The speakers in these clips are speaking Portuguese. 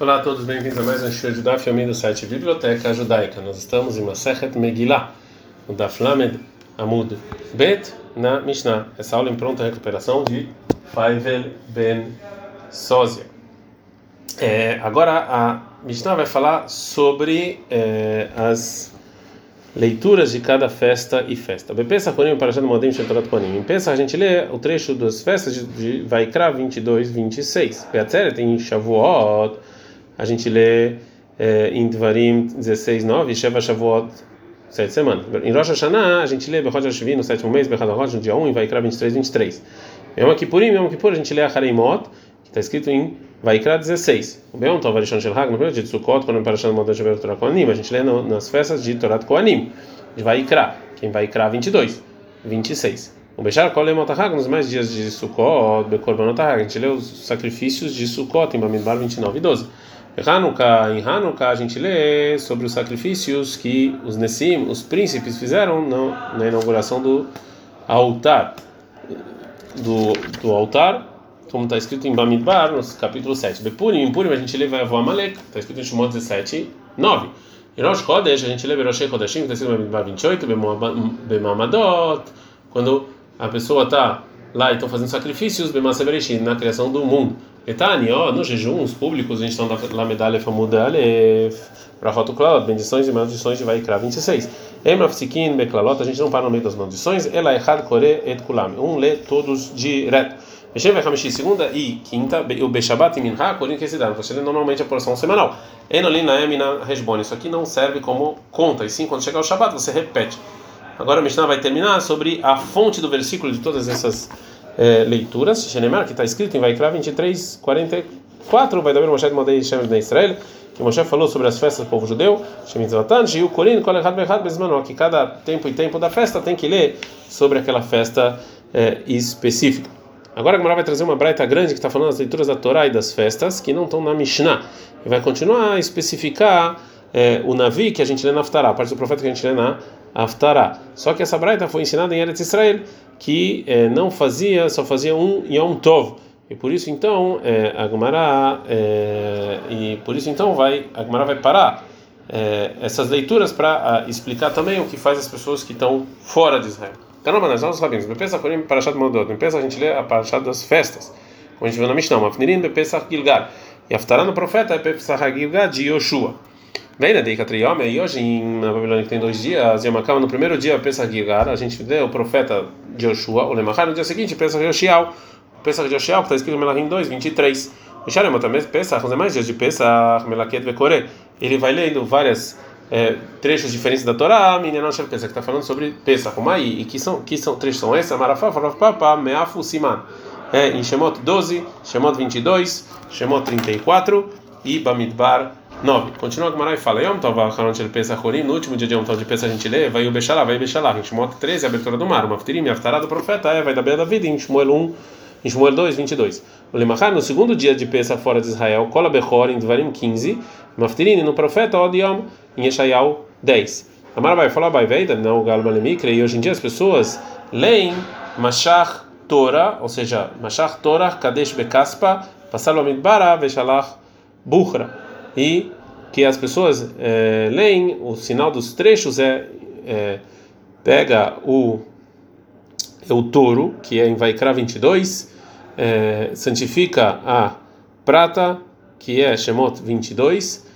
Olá a todos, bem-vindos a mais um show de Daf do site Biblioteca Judaica. Nós estamos em Masechet Megillah, no Daf Lamed Amud Bet na Mishnah. Essa aula em pronta recuperação de Faivel Ben Sozia. É, agora a Mishnah vai falar sobre é, as leituras de cada festa e festa. Bepensa Konim para Shad Modim Shetorat Konim. Em Pensa a gente lê o trecho das festas de, de Vaikra 22, 26. Beatzeret em Shavuot a gente lê é, em Dvarim 16, 9, Sheva Shavuot, sete semanas. Em Rosh Hashanah, a gente lê Bechod Hashvi no sétimo mês, Bechad Rosh no dia 1, e Vaikra 23, 23. Yom Kippurim, Yom Kippur, a gente lê a Hareimot, que está escrito em Vaikra 16. O Beon Tov Arishon Shel Hag, no primeiro dia de Sukkot, quando para Shan Model Shavuot Torah Koanim, a gente lê no, nas festas de Torah Koanim, de Vaikra, que em Vaikra 22, 26. O Bechar Kol Emotahag, nos mais dias de Sukkot, Bekorbanotahag, a gente lê os sacrifícios de Sukkot, em Bamidbar 29 e 12. Hanukkah, em Hanukkah a gente lê sobre os sacrifícios que os Nessim, os príncipes, fizeram na, na inauguração do altar, do, do altar, como está escrito em Bamidbar, no capítulo 7. Bepurim, em Purim a gente lê Vavô Amalek, está escrito em Shemot 17, 9. Em Rosh Chodesh a gente lê Beroshei Chodeshim, está escrito em Bamidbar 28, Bemamadot, quando a pessoa está lá e estão fazendo sacrifícios, Bemasebereshim, na criação do mundo. Etani, ó, nos jejuns públicos, a gente está na medalha famuda Alef, Brachot Uklalot, bendições e maldições de Vaikra 26. Emraf Sikin Beklalot, a gente não para no meio das maldições, Ela Echad Kore Et Kulam, um lê todos direto. Meshem Vechamishi, segunda e quinta, o Beshabat e Minha, Korin Kesidar, você lê normalmente a porção semanal. Enolin Naem na Resbon, isso aqui não serve como conta, e sim, quando chegar o Shabat, você repete. Agora a Mishnah vai terminar sobre a fonte do versículo de todas essas é, leituras, Shenemar, que está escrito em Vaikra 23, 44, vai dar Moshe de Modei Shem de Israel, que Moshe falou sobre as festas do povo judeu, Shemitzvatan, Giu Korin, Kol Echad Bechad Bezmano, que cada tempo e tempo da festa tem que ler sobre aquela festa é, específica. Agora a Gemara vai trazer uma braita grande que está falando das leituras da Torá e das festas, que não estão na Mishnah, e vai continuar a especificar é, o Navi que a gente lê na Aftará, a parte do profeta que a gente lê na Aftará. Só que essa braita foi ensinada em Eretz Israel, que é, não fazia, só fazia um Yom Tov. E por isso então é, a Gemara e por isso então vai a vai parar essas leituras para explicar também o que faz as pessoas que estão fora de Israel. Caramba, nós vamos rabinos. Bepensa Korim Parashat Modot. Bepensa a gente lê a Parashat das festas. Como a gente viu na Mishnah. Mafnirim Bepensa Gilgal. E Aftará no profeta é Bepensa Gilgal de Yoshua. Vem na Deika Triyom, e hoje na Babilônia que tem dois dias, Yamakam, no primeiro dia, Pesach Gilgal, a gente vê o profeta de Yoshua, o Lemachar, no dia seguinte, Pesach Yoshial, Pesach Yoshial, que está escrito em Melahim 2, 23. O Shalem também, Pesach, os demais dias de Pesach, Melaket Vekore, ele vai lendo várias é, trechos diferentes da Torá, Shev Pesach, que está falando sobre Pesach, Umai, e que são, que são trechos são esses? Marafá, Farafá, Meafu, Siman. É, em Shemot 12, Shemot 22, Shemot 34 e Bamidbar 9. Continua a Gemara e fala: Yom Tov Acharon Shel Pesach Horim, no último dia de Yom Tov de Pesach a gente lê, vai o Bechalá, vai o Bechalá, em Shemot 13, a abertura do mar, o Maftirim, Aftará do profeta, é, vai da beira da vida, em Shmuel 1, em Shmuel 2, 22. O Lemachar, no segundo dia de Pesach fora de Israel, Kola Bechor, em Dvarim 15, Maftirim, no profeta, Odiom, em Yeshayal 10. Amar vai falar, vai, veida, não o Galo Balemikre, e hoje em dia as pessoas leem Mashach Torah, ou seja, Mashach Torah, Kadesh Bekaspa, Passar Midbara, Veshalach Bukhra e que as pessoas é, leem o sinal dos trechos é, é pega o é o touro que é em Vaikra 22 é, santifica a prata que é Shemot 22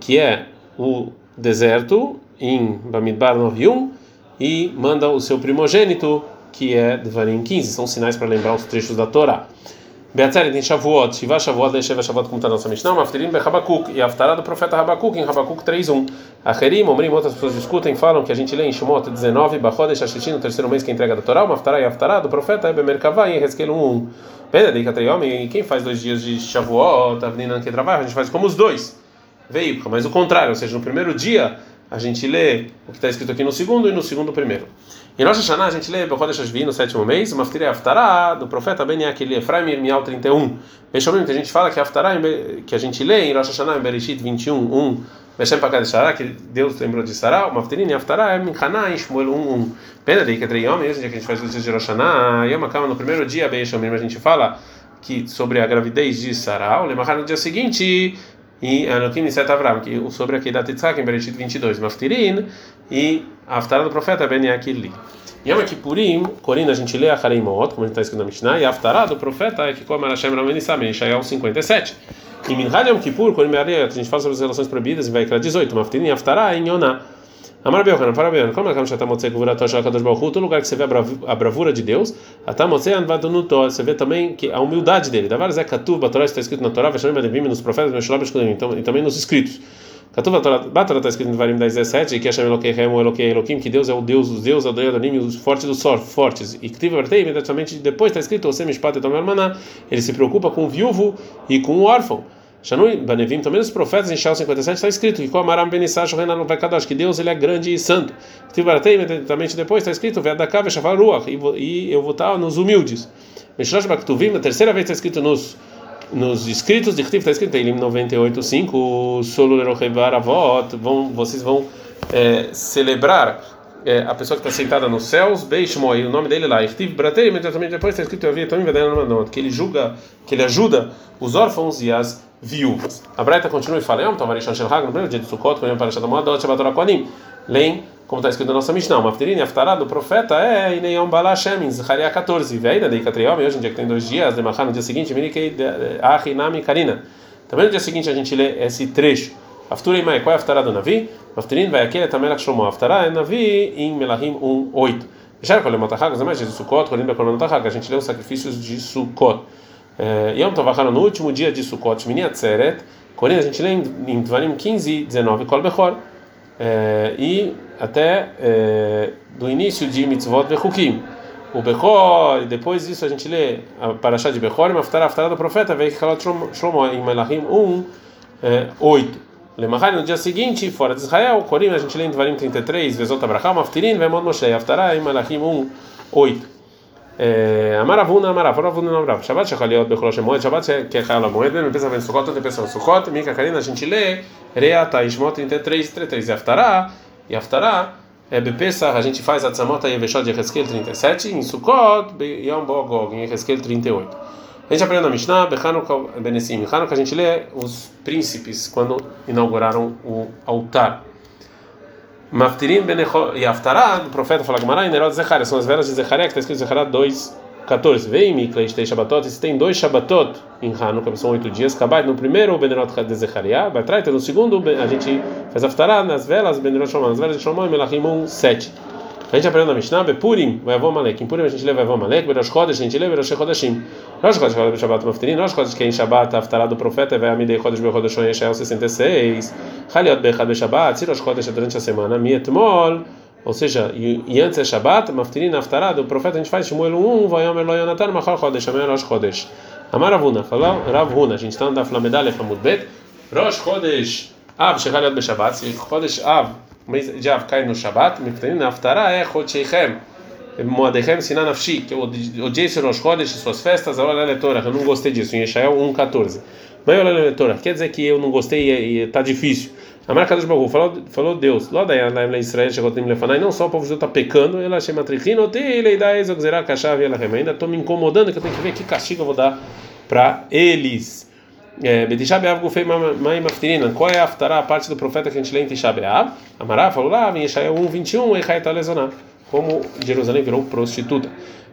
que é o deserto em Bamidbar 91 e manda o seu primogênito que é Devarim 15 são sinais para lembrar os trechos da Torá Beatzeret em Shavuot, Shiva Shavuot, Lesheva Shavuot, como está na nossa Mishnah, Maftirim Bechabakuk, e a Aftará do profeta Habakuk, em Habakuk 3.1. Acherim, Omrim, outras pessoas discutem, falam que a gente lê em Shemot 19, Bachodesh Hashishin, no terceiro mês que entrega da Torá, Maftará e Aftará do profeta Ebemerkavá, em Hezkel 1.1. Benedica Treyom, e quem faz dois dias de Shavuot, Avninan trabalha, a gente faz como os dois. Veio, mas o contrário, ou seja, no primeiro dia a gente lê o que está escrito aqui no segundo e no segundo primeiro. Em Rosh Hashanah a gente lê Bechodesh Hashvi no sétimo mês, Maftir Aftará, do profeta Ben Yakeli Efraim Irmial 31. Bechomim, que a gente fala que Aftará, que a gente lê em Rosh Hashanah em Bereshit 21, 1, Beshem Pakad Sará, que Deus lembrou de Sará, o Maftirin Aftará Minchaná em Shmuel 1, 1. Pena de que três homens, hoje em dia que a gente faz os dias de Rosh Hashanah, Yom Akama no primeiro dia, Bechomim, a gente fala que sobre a gravidez de Sarah, o Lemachar no dia seguinte, e Anokim Niset Avram, que sobre a Kedat Yitzhak em Bereshit 22, Maftirin, e a Aftará do profeta Ben Yakili. Yom Kippurim, Corina, a gente lê a Hareimot, como está escrito na Mishnah, e a Aftará do profeta é que como Hashem Ramenissam, em Shael 57. Em Minhad Yom Kippur, quando a gente fala sobre as relações proibidas, e vai criar 18, Maftirin e Aftará em Yonah. Amar Belchan, fala Belchan, como é que a gente motze kuvurato shakadosh baruch todo lugar que você vê a bravura de Deus, até motze anvadonuto, você vê também que a humildade dele. Davar zé katuv, a Torá está escrito na Torá, Vesharim Adevim, nos profetas, Meshulam, então e também nos escritos. Katuv, a Torá está escrito no Varim 10, 17, que Hashem Elokeichem, o Elokei Elokim, que Deus é o Deus dos deuses, Adonai Adonim, os fortes dos fortes. E Ktiv Artei, imediatamente depois está escrito, Osem Mishpat e Tomer Maná, ele se preocupa com o viúvo e com o órfão. Shanui Banevim, também nos profetas, em Shal 57, está escrito que com Amaram Benissash Renan Vekadosh, que Deus ele é grande e santo. Tibaratei, imediatamente depois está escrito Vedakav Shavar Ruach, e eu vou estar nos humildes. Meshlosh Baktuvim, na terceira vez está escrito nos nos escritos de Ktiv está escrito em 98:5 Solo Avot, vão vocês vão é, celebrar é, a pessoa que está sentada nos céus, Beishmoi, o nome dele lá, Irtiv Bratei, imediatamente depois está escrito que ele julga, que ele ajuda os órfãos e as viúvas. A Braita continua e fala: Yom Tavarishon Shel Hag, no primeiro dia de Sukkot, quando para Shadam Adot, Shabbat Torah Koanim. Leem, como está escrito na nossa Mishnah, Maftirin, Aftará, do profeta, é Ineyom Bala Hashem, em Zacharia 14. Veida, Dei Katriom, hoje em dia que tem dois dias, de Machá, no dia seguinte, Minikei, Achinami, Karina. Também no dia seguinte a gente lê esse trecho. Afturei Mai, qual é a Aftará do Navi? Maftirin, vai aquele, Tamelach Shlomo. Aftará é Navi, em Melahim 1, 8. Já colheu Matahag, mas de Sukkot, colhendo Matahag, a gente lê os sacrifícios de Sukkot. Yom Tovachana, no último dia de Sukkot, Mini Atzeret, Porém, a gente lê em Dvarim 15, 19, Kol Bechor, é, e até é, do início de Mitzvot Bechukim. O Bechor, e depois disso a gente lê a Parashá de Bechor, e Maftará, Maftará do profeta, veio Kalat Shlomo em Melahim 1, é, 8. Lemahari, no dia seguinte, fora de Israel, Corim, a gente lê em Dvarim 33, Vezot Abraham, Maftirin, Vemod Moshe, Aftará em Melahim 1, 8. Amaravuna, Amaravuna, Amarav. Shabbat Shechaliot Bechol Shemoed, Shabbat que é Chayal Moed, me pensa em Sukkot, tem pessoa Sukkot, Mika Karina, a gente lê, Reata, Ishmot 33, 33, e Aftará, e Aftará, é Bepesach, a gente faz a Tzamota e Eveshot de Hezkel 37, em Sukkot, Yom Bogog, em Hezkel 38. A gente aprendeu na Mishnah, Bechanuka Benessim, Hanukkah a gente lê os príncipes quando inauguraram o altar. Maftirim e Aftará, do profeta fala Gamara, e Nerod Zecharia, são as velas de Zecharia, que está escrito Zecharia 2, 14. Vem, Mikla, tem Shabbatot, se tem dois Shabbatot em Hanukkah, são oito dias, Kabat, no primeiro, o Benerot de Zecharia, Batraita, no segundo, a gente faz Aftará nas velas, Benerot Shomah, nas velas de Shomah, e Melachim 7. A gente aprendeu na Mishnah, Bepurim, vai avó Malek. Em Purim a gente leva avó Malek, Berosh Chodesh, a gente leva Berosh Chodeshim. Rosh Chodesh, Chodesh, Shabbat Maftirin, Rosh Chodesh, que é em Shabbat, Aftará do profeta, vai Amidei Chodesh, Bechodesh, Yeshael 66. Chaliot Bechad Beshabbat, Sirosh Chodesh, durante a semana, Mietmol, ou seja, e, antes é Shabbat, Maftirin, Aftará do profeta, a gente faz Shmuel 1, vai Omer Lo Yonatan, Machal Chodesh, Amel Rosh Chodesh. Amar Avuna, falou Rav Huna, a gente está na Flamedalha, Famud Bet, Rosh Chodesh, Av, Shechaliot Beshabbat, Chodesh Av, mês de Av cai no Shabbat, na Aftara é Chodsheichem, Moadechem Sinan Afshi, que eu odiei ser Rosh Chodesh, suas festas, a hora eu não gostei disso, em Yeshael 1,14. Mas a hora leitora, quer dizer que eu não gostei e está difícil. A marca dos Bagu falou, falou Deus, lá da Israel chegou a Lefanai, não só o povo judeu está pecando, ela chama Trichino, Teleidaes, Ogzerá, Kashav, ainda estou me incomodando que eu tenho que ver que castigo eu vou dar para eles. Betisha Beav Gufei Mai Maftirina. Qual é a aftará, a parte do profeta que a gente lê em Tisha Beav? Amará falou lá, em Yeshayahu 1, 21, Echai Talezoná. Como Jerusalém virou prostituta.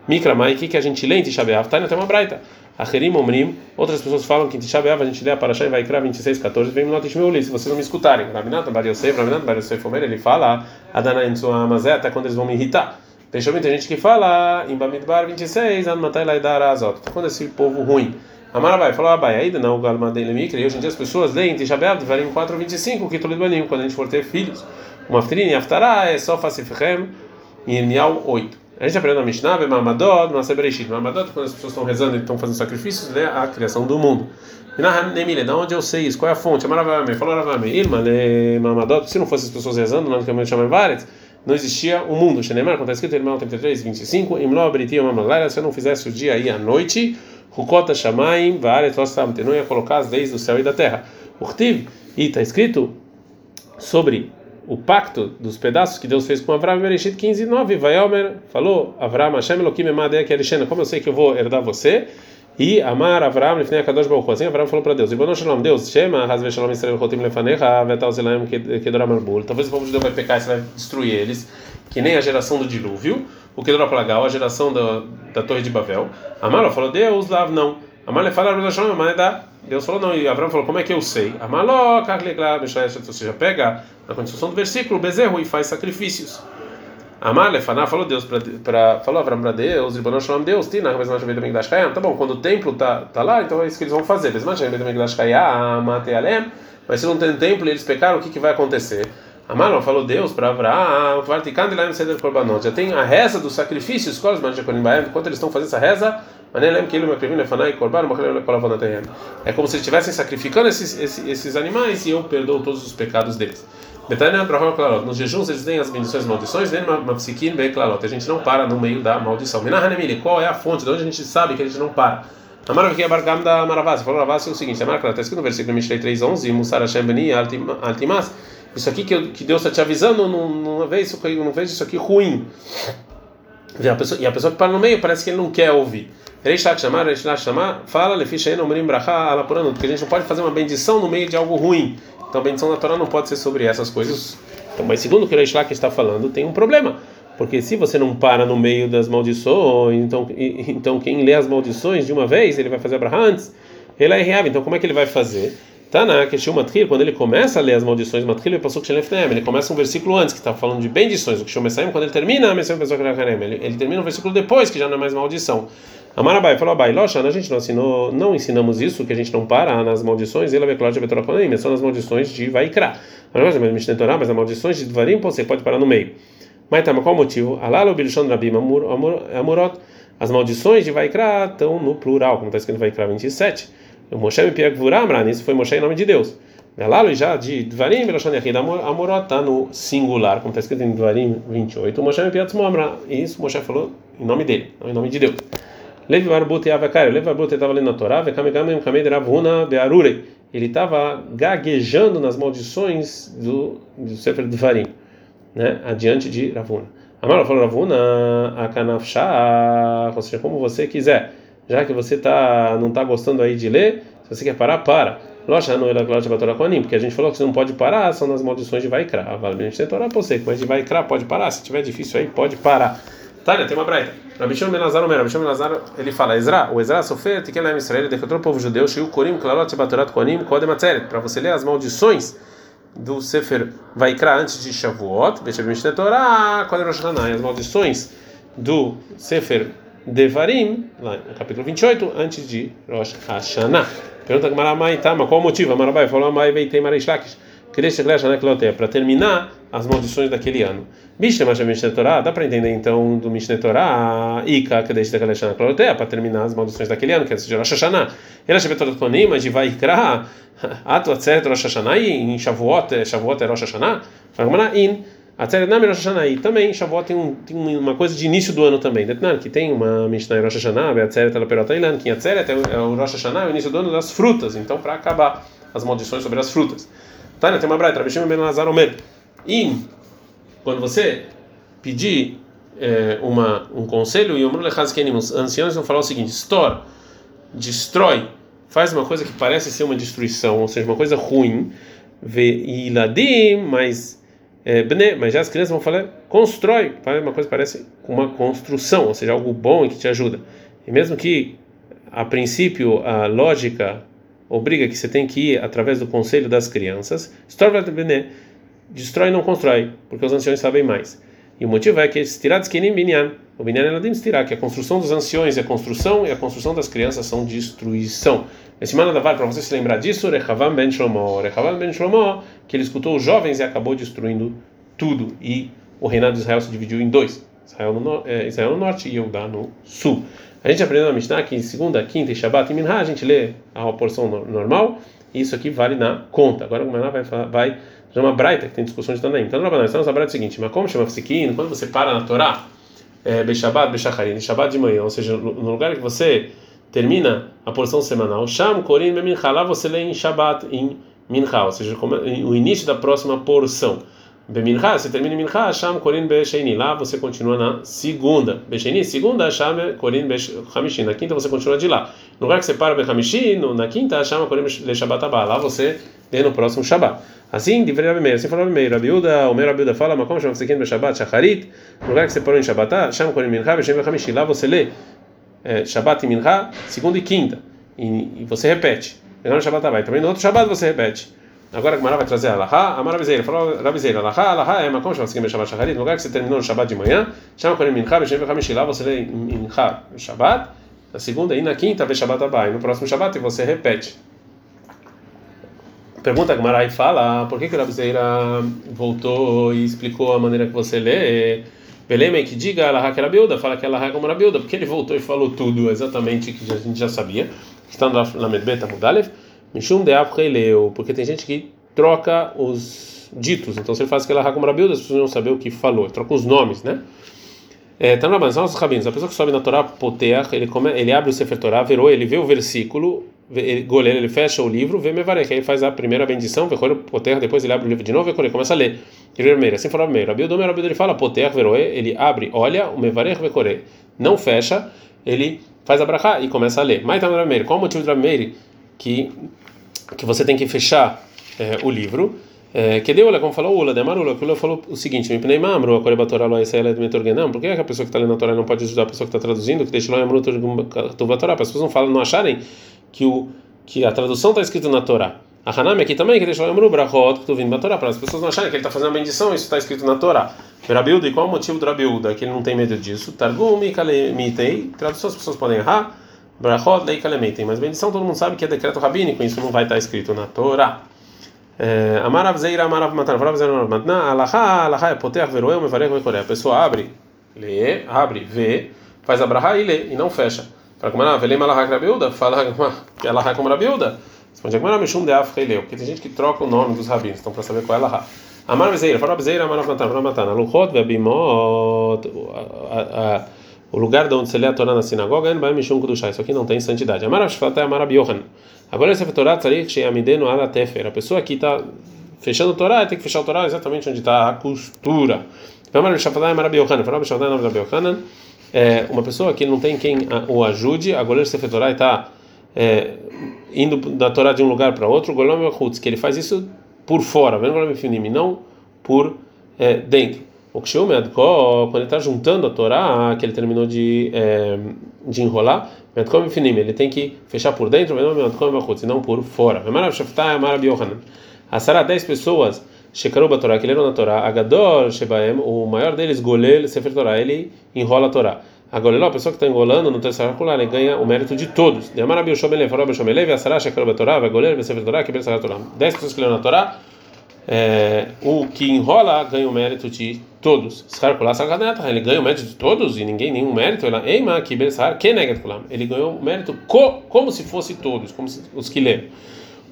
Mikra Mai, o que a gente lê em Tisha Beav? Tá, tem uma braita. Acherim Omrim, outras pessoas falam que em Tisha a gente lê a Parashá e vai criar 26, 14, vem Minot Ishmeuli, se vocês não me escutarem. Rabinata Bar Yosef, Rabinata Bar Yosef Omer, ele fala, Adana Insua Amazé, até quando eles vão me irritar. Principalmente tem gente que fala, em Bamidbar 26, Anmatai Laidar Azot, quando esse povo ruim. Amarabai falou Abai, ainda não, Galmadei Lemikra, e hoje em dia as pessoas leem Tishabeav, Devarim 4, 25, que Tolid quando a gente for ter filhos. Uma Aftrin e Aftará é só Fasifrem e Irmial 8. A gente aprende na Mishnah, Mamadod, no Sebereshit. Mamadod, quando as pessoas estão rezando e estão fazendo sacrifícios, é a criação do mundo. Nemile, de onde eu sei isso? Qual é a fonte? Amaravame, falou Aravame, Irma, Mamadod, se não fossem as pessoas rezando, não que chamo Varet, não existia o mundo. Xenemar, quando está escrito em Irmão 33, 25, Imlo, Britia, Mamalaira, se eu não fizesse o dia e a noite, Rukota Shamaim, Vaaret Lostam, não ia colocar as leis do céu e da terra. Urtiv, e está escrito sobre o pacto dos pedaços que Deus fez com Avram, Bereshit 15, 9, Vaiomer falou, Avram, Hashem Elohim Emadeh Kerishena, como eu sei que eu vou herdar você, E Amar Avram lefnei Akadosh Baruch Assim Avram falou para Deus: Ibano Shalom, Deus, Shema, Hazve Shalom Israel Chotim Lefanecha, Vetal Zelaim Kedoram Arbul. Talvez o povo de Deus vai pecar e você vai destruir eles, que nem a geração do dilúvio, o Kedorah Plagal, a geração da, da Torre de Babel. Amar falou: Deus, Lav não. Amar le fala Rosh Hashanah, mas dá. Deus falou não, e Avram falou: Como é que eu sei? Amar lo, Karlegla, ou seja, pega na construção do versículo, bezerro e faz sacrifícios. Amar falou Deus para falou Avram para Deus, Ribono Shalom Deus, Tina, mais também das Kayam. Tá bom, quando o templo tá tá lá, então é isso que eles vão fazer. Mais também das Kayam. Mas se não tem templo, eles pecaram, o que que vai acontecer? Amar falou Deus para Seder Korbanot. Já tem a reza dos sacrifícios, mas enquanto eles estão fazendo essa reza, é como se estivessem sacrificando esses, esses, esses animais e eu perdoo todos os pecados deles. Nos jejuns eles têm as bendições e maldições, Clarot. A gente não para no meio da maldição. Qual é a fonte? De onde a gente sabe que a gente não para? A maravilha é Bargam da Maravasi. Falou Maravasi é o seguinte: está escrito no versículo Mishlei 3:11, Musar Hashem Beni Altimas. Isso aqui que, que Deus está te avisando, não, não, vê isso, não vê isso aqui ruim. E a, pessoa, e a pessoa que para no meio parece que ele não quer ouvir. Chamar, chamar, fala, porque a gente não pode fazer uma bendição no meio de algo ruim. Então a bendição da Torá não pode ser sobre essas coisas. Então, mas segundo o que o Reishlach está falando, tem um problema. Porque se você não para no meio das maldições, então, então quem lê as maldições de uma vez, ele vai fazer Abraham antes. Ele é então como é que ele vai fazer? Tá na Keshil Matril, quando ele começa a ler as maldições Matril, ele passou que ele começa um versículo antes, que está falando de bendições. O que chama quando ele termina, ele, ele termina um versículo depois, que já não é mais maldição. Amarabai falou Abai, Locha, a gente não não ensinamos isso, que a gente não para nas maldições, ele vai de Betroconim, são nas maldições de Vaikra. Mas as maldições de Dvarim você pode parar no meio. Mas tá, mas qual o motivo? Alalo Bilshon Rabim Amurot, as maldições de Vaikra estão no plural, como está escrito Vaikra 27. O Moshe me pia Amran, isso foi Moshe em nome de Deus. Alalo já de Dvarim Bilshon Yahid Amurot está no singular, como está escrito em Dvarim 28. O Moshe me pia Amran, isso Moshe falou em nome dele, em nome de Deus. Levi Barbute Avakari, Levi Barbute estava lendo na Torá, Vekamegamem Kamed Ravuna Bearure. Ele estava gaguejando nas maldições do, do Sefer Dvarim, né, adiante de Ravuna. Amaro falou Ravuna, Akanafsha, ou seja, como você quiser. Já que você tá, não está gostando aí de ler, se você quer parar, para. Loja não era Loja Batora Koanim, porque a gente falou que você não pode parar, são nas maldições de Vaikra. Vale, a gente tem Torá para você, mas de Vaikra pode parar, se tiver difícil aí, pode parar. Tânia, tem uma braita. Rabi Shimon Ben Lazar Omer, Rabi Shimon Ben Lazar, ele fala, Ezra, o Ezra sofreu, Tiken Laim Israel, ele decretou o povo judeu, Shiu Korim, Klarot, Batorat Konim, Kodem Atzeret, para você ler as maldições do Sefer Vaikra antes de Shavuot, Bechav Mishneh Torah, Kodem Rosh Hashanah, as maldições do Sefer Devarim, lá no capítulo 28, antes de Rosh Hashanah. Pergunta Maramai, tá, mas qual o motivo? Marabai falou, Amai Veitei Marishlakish, para terminar as maldições daquele ano. Mishnah Mishneh Torah, dá para entender então do Mishneh Torah, Ika, Kadesh Tekaleshana Klotea, para terminar as maldições daquele ano, que é de Rosh Hashanah. Ela chama toda Konim, mas de Vaikra, Ato Atzeret Rosh Hashanah, e em Shavuot, Shavuot é Rosh Hashanah, Fagmana In. Atzeret Nami Rosh Hashanah, e também Shavuot tem, um, tem uma coisa de início do ano também, Detnan, que tem uma Mishnah Rosh Hashanah, Atzeret ela Perota Ilan, que Atzeret é o Rosh Hashanah, é o início do ano das frutas, então para acabar as maldições sobre as frutas. Tânia, tem uma braita, Rabi Shimon ben Lazar Omer. E quando você pedir é, uma, um conselho, e os anciãos vão falar o seguinte: Stor, destrói, faz uma coisa que parece ser uma destruição, ou seja, uma coisa ruim, e iladim, mas, é, mas já as crianças vão falar: constrói, uma coisa que parece uma construção, ou seja, algo bom e que te ajuda. E mesmo que, a princípio, a lógica obriga que você tem que ir através do conselho das crianças, destrói e não constrói, porque os anciões sabem mais. E o motivo é que binyan, o binyan eladim tirar, que a construção dos anciões é construção e a construção das crianças são destruição. Esse manda para você se lembrar disso, Rechavam ben Shlomo, Rechavam ben Shlomo, que ele escutou os jovens e acabou destruindo tudo. E o reinado de Israel se dividiu em dois: Israel no, é, Israel no norte e Eudá no sul. A gente aprendeu na Mishnah que em segunda, quinta e Shabbat e Minha a gente lê a porção normal, e isso aqui vale na conta. Agora o Maná vai, vai uma braita, que tem discussão de Tanaim. Então, nós estamos na braita seguinte: mas como chama Fsikin? Quando você para na Torá, é, Beshabat, Beshacharin, Shabbat de manhã, ou seja, no lugar que você termina a porção semanal, Sham, Korin, Mincha, lá você lê em Shabbat, em Mincha, ou seja, o início da próxima porção. Bemincha, você termina em Mincha, Sham Korin Besheni. Lá você continua na segunda. Besheni, segunda, Sham Korin Beshamishin. Na quinta você continua de lá. No lugar que você para Bechamishin, na quinta, Sham Korin Leshabat Abba. Lá você vê no próximo Shabbat. Assim, de Rabi Meir, assim falou Rabi Meir. Rabiuda, o meu Rabiuda fala, mas como chama você aqui no Shabbat, Shacharit. No lugar que você parou em Shabbat, Sham Korin Mincha, Besheni Bechamishin. Lá você lê é, Shabbat e Mincha, segunda e quinta. E, e você repete. Melhor Shabbat Abba. Também no outro Shabbat você repete. Agora a Gemara vai trazer a Alaha, a Maravizeira, falou Ravizeira, Alaha, Alaha é Makom, chama-se Gimel Shabbat Shacharit, no lugar que você terminou no Shabbat de manhã, chama Korim Mincha, Beshem Vechamishi, lá você lê Mincha no Shabbat, na segunda e na quinta, vê Shabbat Abba, e no próximo Shabbat você repete. Pergunta a Gemara e fala, por que que a Ravizeira voltou e explicou a maneira que você lê? Belém que diga Alaha que era Biuda, fala que Alaha é como era Biuda, porque ele voltou e falou tudo exatamente que a gente já sabia, está no Medbeta Mudalev, Mishum de leu, porque tem gente que troca os ditos. Então, se ele faz aquela como Rabilda, as pessoas não sabem o que falou. Troca os nomes, né? É, tá na são os rabinos. A pessoa que sobe na Torá Poteach, ele, come, ele abre o Sefer Torá, virou, ele vê o versículo, goleiro, ele fecha o livro, vê Mevarek, aí ele faz a primeira bendição, vê o Poteach, depois ele abre o livro de novo, ele começa a ler. Primeiro, assim falou primeiro. Rabildo, o Rabildo, ele fala Poteach, virou, ele abre, olha, o Mevarek, Vekore, não fecha, ele faz a brachá e começa a ler. Mas tá no Qual o motivo do Rameir? Que que você tem que fechar é, o livro. É, que deu, como falou Ula, Demarula, que Ula falou o seguinte: Me pnei mamro, a Korebatorá lo ela é de Metorgenam, por que a pessoa que está lendo a Torá não pode ajudar a pessoa que está traduzindo, que deixa lá Amru Torá? As pessoas não falam, não acharem que, o, que a tradução está escrita na Torá. A Hanami aqui também, que lá Amru Brachot, que tu vindo da Torá, para as pessoas não acharem que ele está fazendo uma bendição, isso está escrito na Torá. Rabiuda, e qual o motivo do Rabiuda? Que ele não tem medo disso. Targum e Kalemitei, tradução as pessoas podem errar. Brachot lei kalemetem, mas bendição todo mundo sabe que é decreto rabínico, isso não vai estar escrito na Torá. É, Amarav Zeira, Amarav Matan, Amarav Zeira, Amarav Matan, Alaha, Alaha é poter, veroeu, mevarech, vekoré. A pessoa abre, lê, abre, vê, faz a brahá e lê, e não fecha. Fala como ela, velem Alaha Rabiuda, fala que é como Rabiuda. Responde, como ela, Mishum de Af, porque tem gente que troca o nome dos rabinos, então para saber qual é Alaha. Amarav Zeira, Amarav Zeira, Amarav Matan, Amarav Matan, Aluchot, Vebimot, o lugar de onde se lê a Torá na sinagoga, isso aqui não tem santidade. Agora esse Torá A pessoa que está fechando a Torá tem que fechar a Torá exatamente onde está a costura. É, uma pessoa que não tem quem o ajude, a goleiro Torá está é, indo da Torá de um lugar para outro, que ele faz isso por fora, não por é, dentro. O Kshumed, quando ele está juntando a Torá, que ele terminou de, é, de enrolar, ele tem que fechar por dentro, e não por fora. A Sara, 10 pessoas, Shekaru Torá, que leram na Torá, Agador Shebaem, o maior deles, Golel Sefer Torá, ele enrola a Torá. A Golel, a pessoa que está enrolando no terceiro circular, ele ganha o mérito de todos. 10 pessoas que leram na Torá, é, o que enrola ganha o mérito de todos. Ele ganha o mérito de todos e ninguém nenhum mérito. Ele ganhou o mérito co, como se fosse todos, como se, os que leram.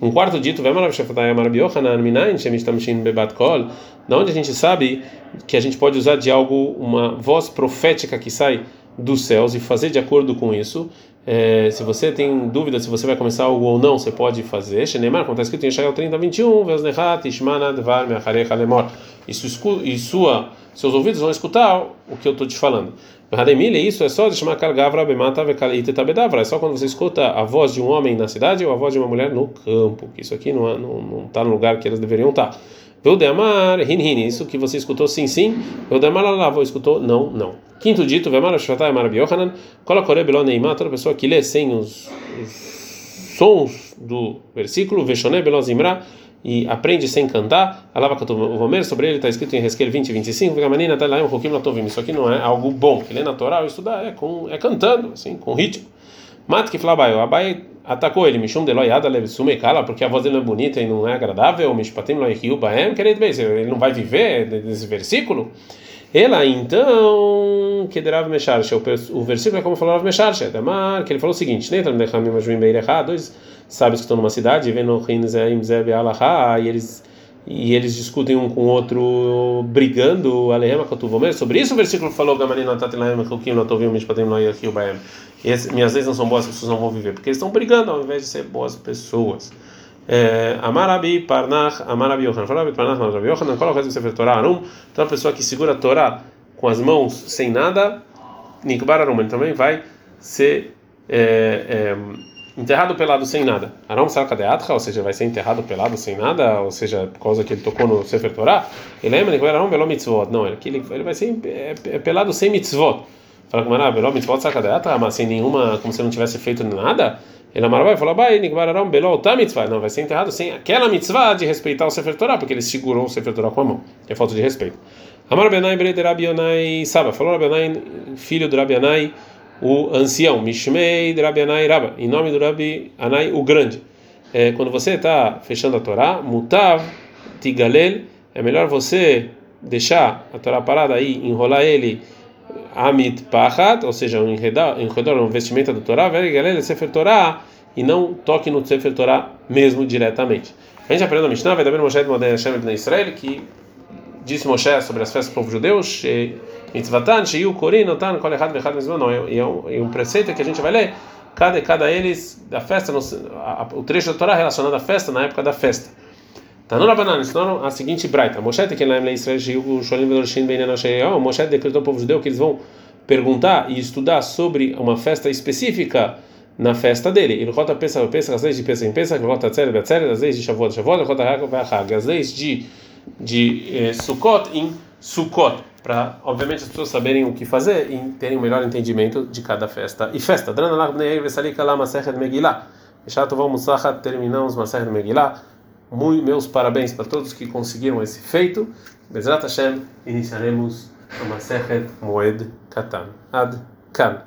Um quarto dito, da onde a gente sabe que a gente pode usar de algo, uma voz profética que sai dos céus e fazer de acordo com isso. É, se você tem dúvida se você vai começar algo ou não, você pode fazer. Shenemar, como está escrito em Israel 30, 21, e, e sua, seus ouvidos vão escutar o que eu estou te falando. Isso é só de chamar É só quando você escuta a voz de um homem na cidade ou a voz de uma mulher no campo. Isso aqui não está não, não tá no lugar que elas deveriam estar. Tá. Veudemar, hin hin, isso que você escutou sim, sim. Veudemar lavou, escutou não, não. Quinto dito, Vemar Shvatai Mar Biohanan, Kola Korebelo Neymar, toda pessoa que lê sem os, os sons do versículo, Veshone Belozimra, e aprende sem cantar, Alava Vomer, sobre ele está escrito em Resquel 20 e 25, Vegamanina Talaim Hokim Latovim. Isso aqui não é algo bom, que ler na Torá ou estudar é, com, é cantando, assim, com ritmo. Mat que Flabaio, Abai atacou ele, Mishum Deloyada Levissume Kala, porque a voz dele não é bonita e não é agradável, Mishpatim Loihiu Baem, querido bem, ele não vai viver desse versículo? Ela então, que derav mesharshe, o versículo é como falou Rav mesharshe, Damar, que ele falou o seguinte: beirechá, dois sábios que estão numa cidade, e eles e eles discutem um com o outro brigando. Sobre isso o versículo falou: yachiu baem. Minhas leis não são boas, as pessoas não vão viver, porque eles estão brigando ao invés de ser boas pessoas. Amarabi Parnach, Amarabi Yochanan. Falabi Parnach, Amarabi Yochanan. Qual é o resto do Sefer Torah Arum? Então a pessoa que segura a Torá com as mãos sem nada, Nikbar Arum, ele também vai ser é, é, enterrado pelado sem nada. Aram Sarkadeatra, ou seja, vai ser enterrado pelado sem nada, ou seja, por causa que ele tocou no Sefer Torah. Ele lembra que Aram Belo Mitzvot. Não, ele, ele vai ser é, é, pelado sem mitzvot. Fala com Mará, Belo Mitzvot Sarkadeatra, mas sem nenhuma, como se não tivesse feito nada. Ele amará vai falar, vai, Nikbar Aram Belo Tá Mitzvah. Não, vai ser enterrado sem aquela mitzvah de respeitar o Sefer Torah, porque ele segurou o Sefer Torah com a mão. É falta de respeito. Amar Benai Breder Rabi Yonai Saba. Falou Rabi Yonai, filho do Rabi Yonai o ancião, Mishmei de Rabi Anai Rabba, em nome do Rabi Anai o Grande. É, quando você está fechando a Torá, Mutav Tigalel, é melhor você deixar a Torá parada aí, enrolar ele, Amit Pachat, ou seja, um enredor um vestimenta da Torá, Galel Sefer Torá, e não toque no Sefer Torá mesmo diretamente. A gente aprende no Mishnah, vai dar Moshe de Israel, que disse Moshe sobre as festas do povo judeu, mitzvatan, sheiu, korin, notan, kol echad vechad mizman, e é um preceito que a gente vai ler, cada, cada eles da festa, no, a, o trecho da Torá relacionado à festa, na época da festa. Tanura Banan ensinaram a seguinte braita. Moshe que lá em Israel, sheiu, sholim, vedorshin, beinan, sheiu, Moshe decretou ao povo judeu que eles vão perguntar e estudar sobre uma festa específica na festa dele. Ele rota pensa, pensa, as leis de pensa em pensa, rota tzeret, betzeret, as leis de shavuot, shavuot, rota hag, as leis de de eh, Sukkot em Sukkot, para obviamente as pessoas saberem o que fazer e terem um melhor entendimento de cada festa e festa. Terminamos Masechet Megillah. Meus parabéns para todos que conseguiram esse feito. Bezrat Hashem, iniciaremos a Masechet Moed Katan. Ad Kan.